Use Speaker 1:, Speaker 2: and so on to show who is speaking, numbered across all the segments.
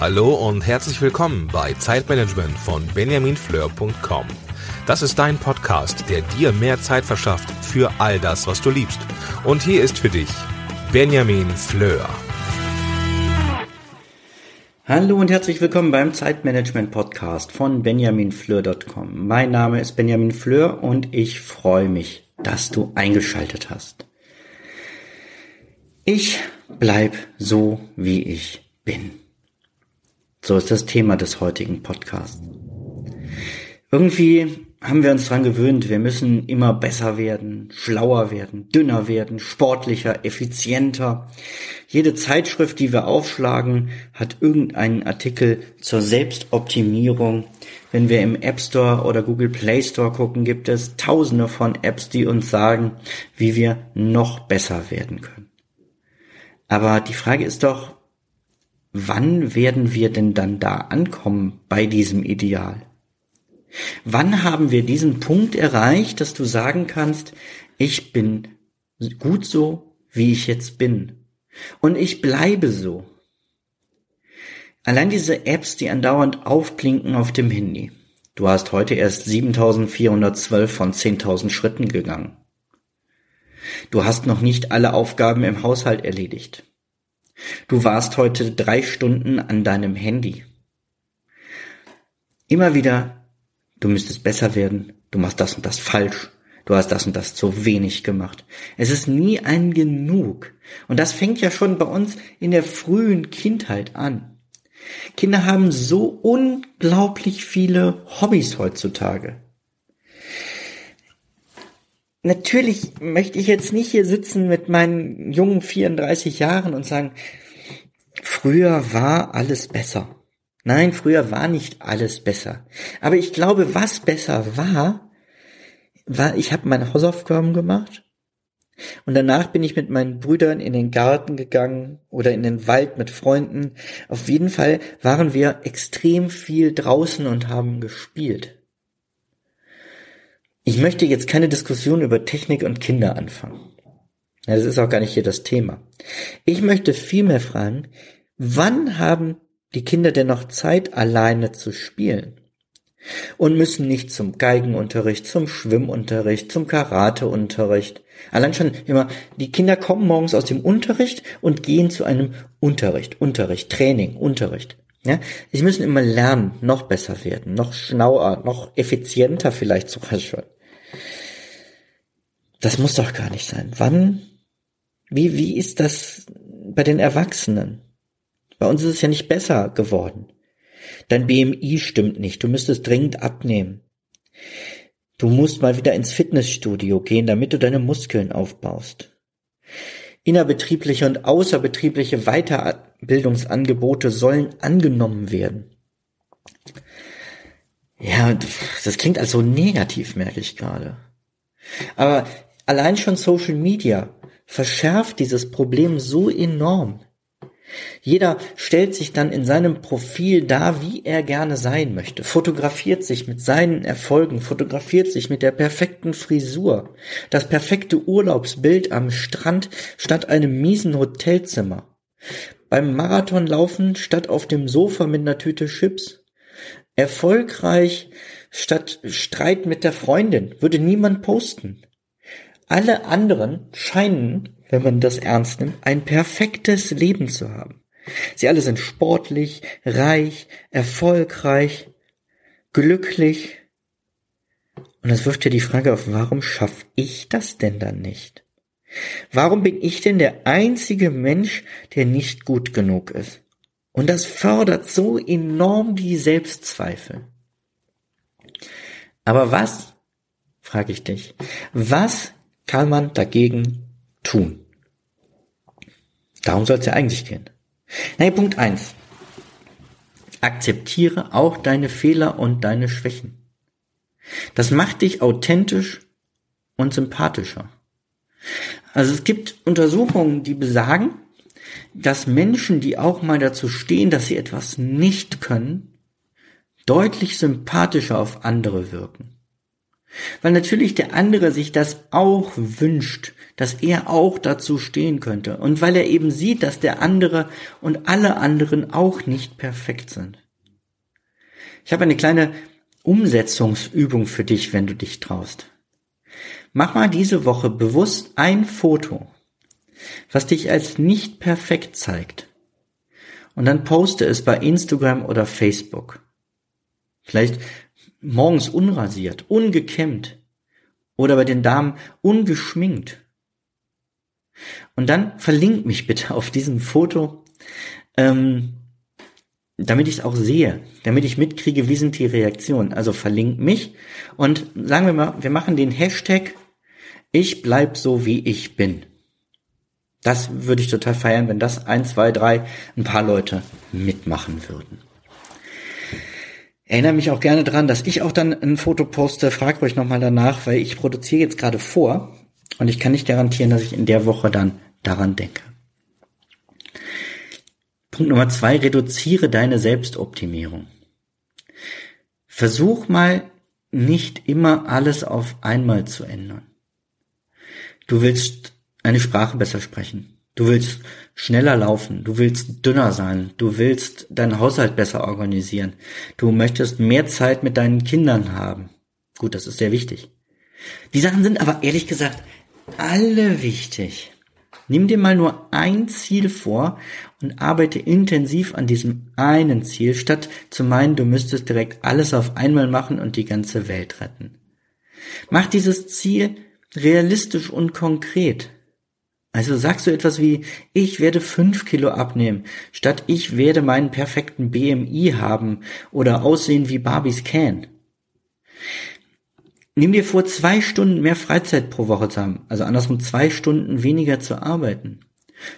Speaker 1: Hallo und herzlich willkommen bei Zeitmanagement von benjaminfleur.com. Das ist dein Podcast, der dir mehr Zeit verschafft für all das, was du liebst. Und hier ist für dich Benjamin Fleur.
Speaker 2: Hallo und herzlich willkommen beim Zeitmanagement Podcast von benjaminfleur.com. Mein Name ist Benjamin Fleur und ich freue mich, dass du eingeschaltet hast. Ich bleib so, wie ich bin. So ist das Thema des heutigen Podcasts. Irgendwie haben wir uns dran gewöhnt, wir müssen immer besser werden, schlauer werden, dünner werden, sportlicher, effizienter. Jede Zeitschrift, die wir aufschlagen, hat irgendeinen Artikel zur Selbstoptimierung. Wenn wir im App Store oder Google Play Store gucken, gibt es tausende von Apps, die uns sagen, wie wir noch besser werden können. Aber die Frage ist doch, wann werden wir denn dann da ankommen bei diesem Ideal? Wann haben wir diesen Punkt erreicht, dass du sagen kannst, ich bin gut so, wie ich jetzt bin. Und ich bleibe so. Allein diese Apps, die andauernd aufklinken auf dem Handy. Du hast heute erst 7412 von 10.000 Schritten gegangen. Du hast noch nicht alle Aufgaben im Haushalt erledigt. Du warst heute drei Stunden an deinem Handy. Immer wieder du müsstest besser werden, du machst das und das falsch, du hast das und das zu wenig gemacht. Es ist nie ein Genug. Und das fängt ja schon bei uns in der frühen Kindheit an. Kinder haben so unglaublich viele Hobbys heutzutage. Natürlich möchte ich jetzt nicht hier sitzen mit meinen jungen 34 Jahren und sagen, früher war alles besser. Nein, früher war nicht alles besser. Aber ich glaube, was besser war, war, ich habe meine Hausaufgaben gemacht und danach bin ich mit meinen Brüdern in den Garten gegangen oder in den Wald mit Freunden. Auf jeden Fall waren wir extrem viel draußen und haben gespielt. Ich möchte jetzt keine Diskussion über Technik und Kinder anfangen. Das ist auch gar nicht hier das Thema. Ich möchte vielmehr fragen, wann haben die Kinder dennoch Zeit, alleine zu spielen und müssen nicht zum Geigenunterricht, zum Schwimmunterricht, zum Karateunterricht. Allein schon immer, die Kinder kommen morgens aus dem Unterricht und gehen zu einem Unterricht, Unterricht, Training, Unterricht. Ja, sie müssen immer lernen, noch besser werden, noch schlauer, noch effizienter vielleicht sogar schon. Das muss doch gar nicht sein. Wann? Wie, wie ist das bei den Erwachsenen? Bei uns ist es ja nicht besser geworden. Dein BMI stimmt nicht. Du müsstest dringend abnehmen. Du musst mal wieder ins Fitnessstudio gehen, damit du deine Muskeln aufbaust. Innerbetriebliche und außerbetriebliche Weiterbildungsangebote sollen angenommen werden. Ja, das klingt also negativ, merke ich gerade. Aber allein schon Social Media verschärft dieses Problem so enorm. Jeder stellt sich dann in seinem Profil dar, wie er gerne sein möchte, fotografiert sich mit seinen Erfolgen, fotografiert sich mit der perfekten Frisur, das perfekte Urlaubsbild am Strand statt einem miesen Hotelzimmer, beim Marathonlaufen statt auf dem Sofa mit einer Tüte Chips, erfolgreich statt Streit mit der Freundin, würde niemand posten. Alle anderen scheinen wenn man das ernst nimmt, ein perfektes Leben zu haben. Sie alle sind sportlich, reich, erfolgreich, glücklich. Und das wirft ja die Frage auf, warum schaffe ich das denn dann nicht? Warum bin ich denn der einzige Mensch, der nicht gut genug ist? Und das fördert so enorm die Selbstzweifel. Aber was, frage ich dich, was kann man dagegen tun? Darum soll es ja eigentlich gehen. Nein, Punkt eins: Akzeptiere auch deine Fehler und deine Schwächen. Das macht dich authentisch und sympathischer. Also es gibt Untersuchungen, die besagen, dass Menschen, die auch mal dazu stehen, dass sie etwas nicht können, deutlich sympathischer auf andere wirken. Weil natürlich der andere sich das auch wünscht, dass er auch dazu stehen könnte. Und weil er eben sieht, dass der andere und alle anderen auch nicht perfekt sind. Ich habe eine kleine Umsetzungsübung für dich, wenn du dich traust. Mach mal diese Woche bewusst ein Foto, was dich als nicht perfekt zeigt. Und dann poste es bei Instagram oder Facebook. Vielleicht morgens unrasiert, ungekämmt oder bei den Damen ungeschminkt. Und dann verlink mich bitte auf diesem Foto, ähm, damit ich es auch sehe, damit ich mitkriege, wie sind die Reaktionen. Also verlink mich und sagen wir mal, wir machen den Hashtag Ich bleib so wie ich bin. Das würde ich total feiern, wenn das ein, zwei, drei, ein paar Leute mitmachen würden. Erinnere mich auch gerne dran, dass ich auch dann ein Foto poste. Fragt euch nochmal danach, weil ich produziere jetzt gerade vor und ich kann nicht garantieren, dass ich in der Woche dann daran denke. Punkt Nummer zwei, reduziere deine Selbstoptimierung. Versuch mal nicht immer alles auf einmal zu ändern. Du willst eine Sprache besser sprechen. Du willst schneller laufen, du willst dünner sein, du willst deinen Haushalt besser organisieren, du möchtest mehr Zeit mit deinen Kindern haben. Gut, das ist sehr wichtig. Die Sachen sind aber ehrlich gesagt alle wichtig. Nimm dir mal nur ein Ziel vor und arbeite intensiv an diesem einen Ziel, statt zu meinen, du müsstest direkt alles auf einmal machen und die ganze Welt retten. Mach dieses Ziel realistisch und konkret. Also sagst du etwas wie, ich werde fünf Kilo abnehmen, statt ich werde meinen perfekten BMI haben oder aussehen wie Barbies Can. Nimm dir vor, zwei Stunden mehr Freizeit pro Woche zu haben, also andersrum zwei Stunden weniger zu arbeiten,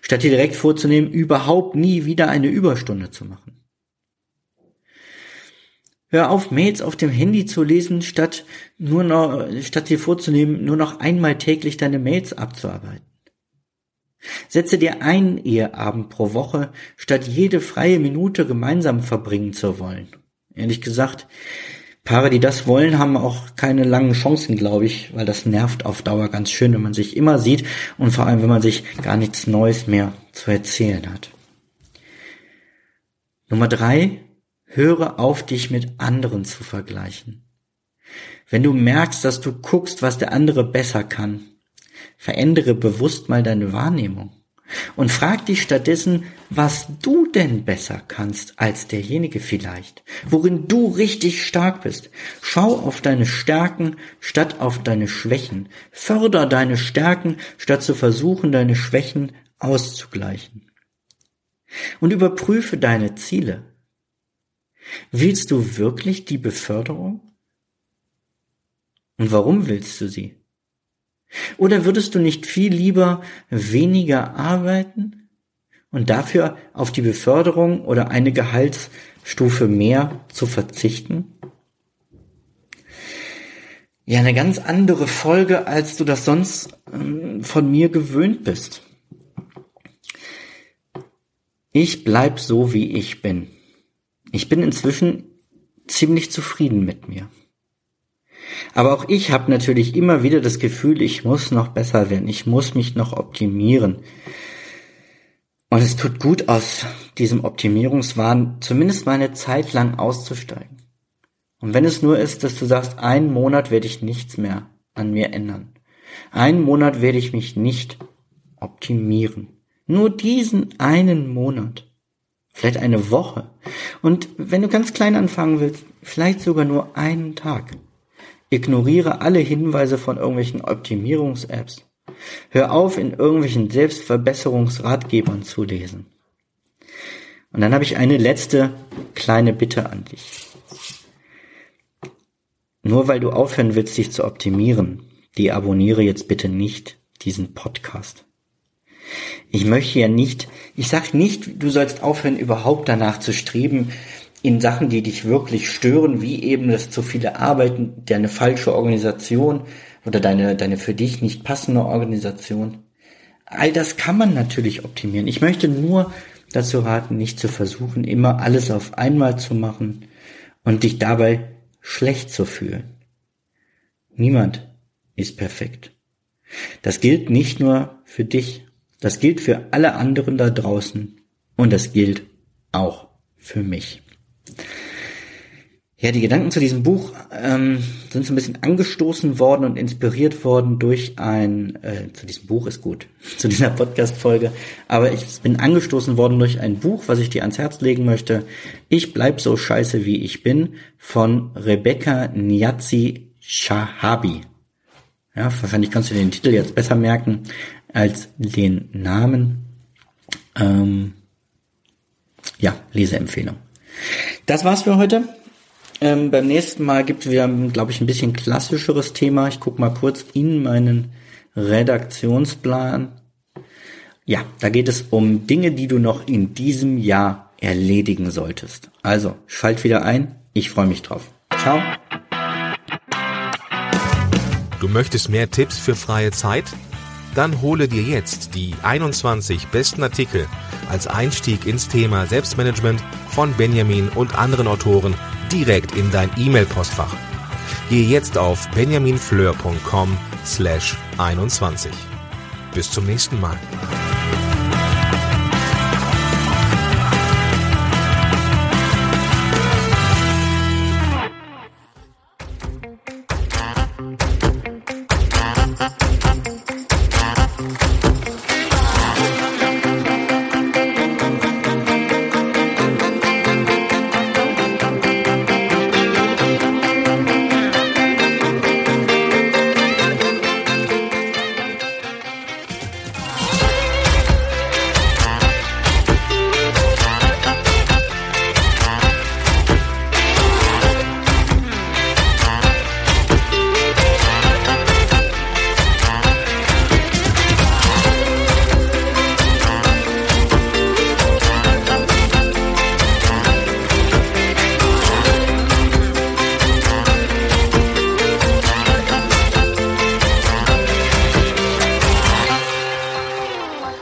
Speaker 2: statt dir direkt vorzunehmen, überhaupt nie wieder eine Überstunde zu machen. Hör auf, Mails auf dem Handy zu lesen, statt nur noch, statt dir vorzunehmen, nur noch einmal täglich deine Mails abzuarbeiten. Setze dir einen Eheabend pro Woche, statt jede freie Minute gemeinsam verbringen zu wollen. Ehrlich gesagt, Paare, die das wollen, haben auch keine langen Chancen, glaube ich, weil das nervt auf Dauer ganz schön, wenn man sich immer sieht und vor allem, wenn man sich gar nichts Neues mehr zu erzählen hat. Nummer drei, höre auf, dich mit anderen zu vergleichen. Wenn du merkst, dass du guckst, was der andere besser kann, Verändere bewusst mal deine Wahrnehmung und frag dich stattdessen, was du denn besser kannst als derjenige vielleicht, worin du richtig stark bist. Schau auf deine Stärken statt auf deine Schwächen. Förder deine Stärken statt zu versuchen, deine Schwächen auszugleichen. Und überprüfe deine Ziele. Willst du wirklich die Beförderung? Und warum willst du sie? Oder würdest du nicht viel lieber weniger arbeiten und dafür auf die Beförderung oder eine Gehaltsstufe mehr zu verzichten? Ja, eine ganz andere Folge, als du das sonst ähm, von mir gewöhnt bist. Ich bleib so, wie ich bin. Ich bin inzwischen ziemlich zufrieden mit mir. Aber auch ich habe natürlich immer wieder das Gefühl, ich muss noch besser werden, ich muss mich noch optimieren. Und es tut gut aus diesem Optimierungswahn, zumindest mal eine Zeit lang auszusteigen. Und wenn es nur ist, dass du sagst, einen Monat werde ich nichts mehr an mir ändern. Einen Monat werde ich mich nicht optimieren. Nur diesen einen Monat. Vielleicht eine Woche. Und wenn du ganz klein anfangen willst, vielleicht sogar nur einen Tag. Ignoriere alle Hinweise von irgendwelchen Optimierungs-Apps. Hör auf, in irgendwelchen Selbstverbesserungsratgebern zu lesen. Und dann habe ich eine letzte kleine Bitte an dich. Nur weil du aufhören willst, dich zu optimieren, deabonniere jetzt bitte nicht diesen Podcast. Ich möchte ja nicht, ich sag nicht, du sollst aufhören, überhaupt danach zu streben, in Sachen, die dich wirklich stören, wie eben das zu viele Arbeiten, deine falsche Organisation oder deine, deine für dich nicht passende Organisation. All das kann man natürlich optimieren. Ich möchte nur dazu raten, nicht zu versuchen, immer alles auf einmal zu machen und dich dabei schlecht zu fühlen. Niemand ist perfekt. Das gilt nicht nur für dich, das gilt für alle anderen da draußen und das gilt auch für mich. Ja, die Gedanken zu diesem Buch ähm, sind so ein bisschen angestoßen worden und inspiriert worden durch ein, äh, zu diesem Buch ist gut, zu dieser Podcast-Folge, aber ich bin angestoßen worden durch ein Buch, was ich dir ans Herz legen möchte. Ich bleib so scheiße wie ich bin von Rebecca Niazi Shahabi. Ja, wahrscheinlich kannst du den Titel jetzt besser merken als den Namen. Ähm, ja, Leseempfehlung. Das war's für heute. Ähm, beim nächsten Mal gibt es wieder, glaube ich, ein bisschen klassischeres Thema. Ich gucke mal kurz in meinen Redaktionsplan. Ja, da geht es um Dinge, die du noch in diesem Jahr erledigen solltest. Also, schalt wieder ein. Ich freue mich drauf. Ciao.
Speaker 1: Du möchtest mehr Tipps für freie Zeit? Dann hole dir jetzt die 21 besten Artikel als Einstieg ins Thema Selbstmanagement von Benjamin und anderen Autoren direkt in dein E-Mail-Postfach. Gehe jetzt auf benjaminfleur.com slash 21. Bis zum nächsten Mal.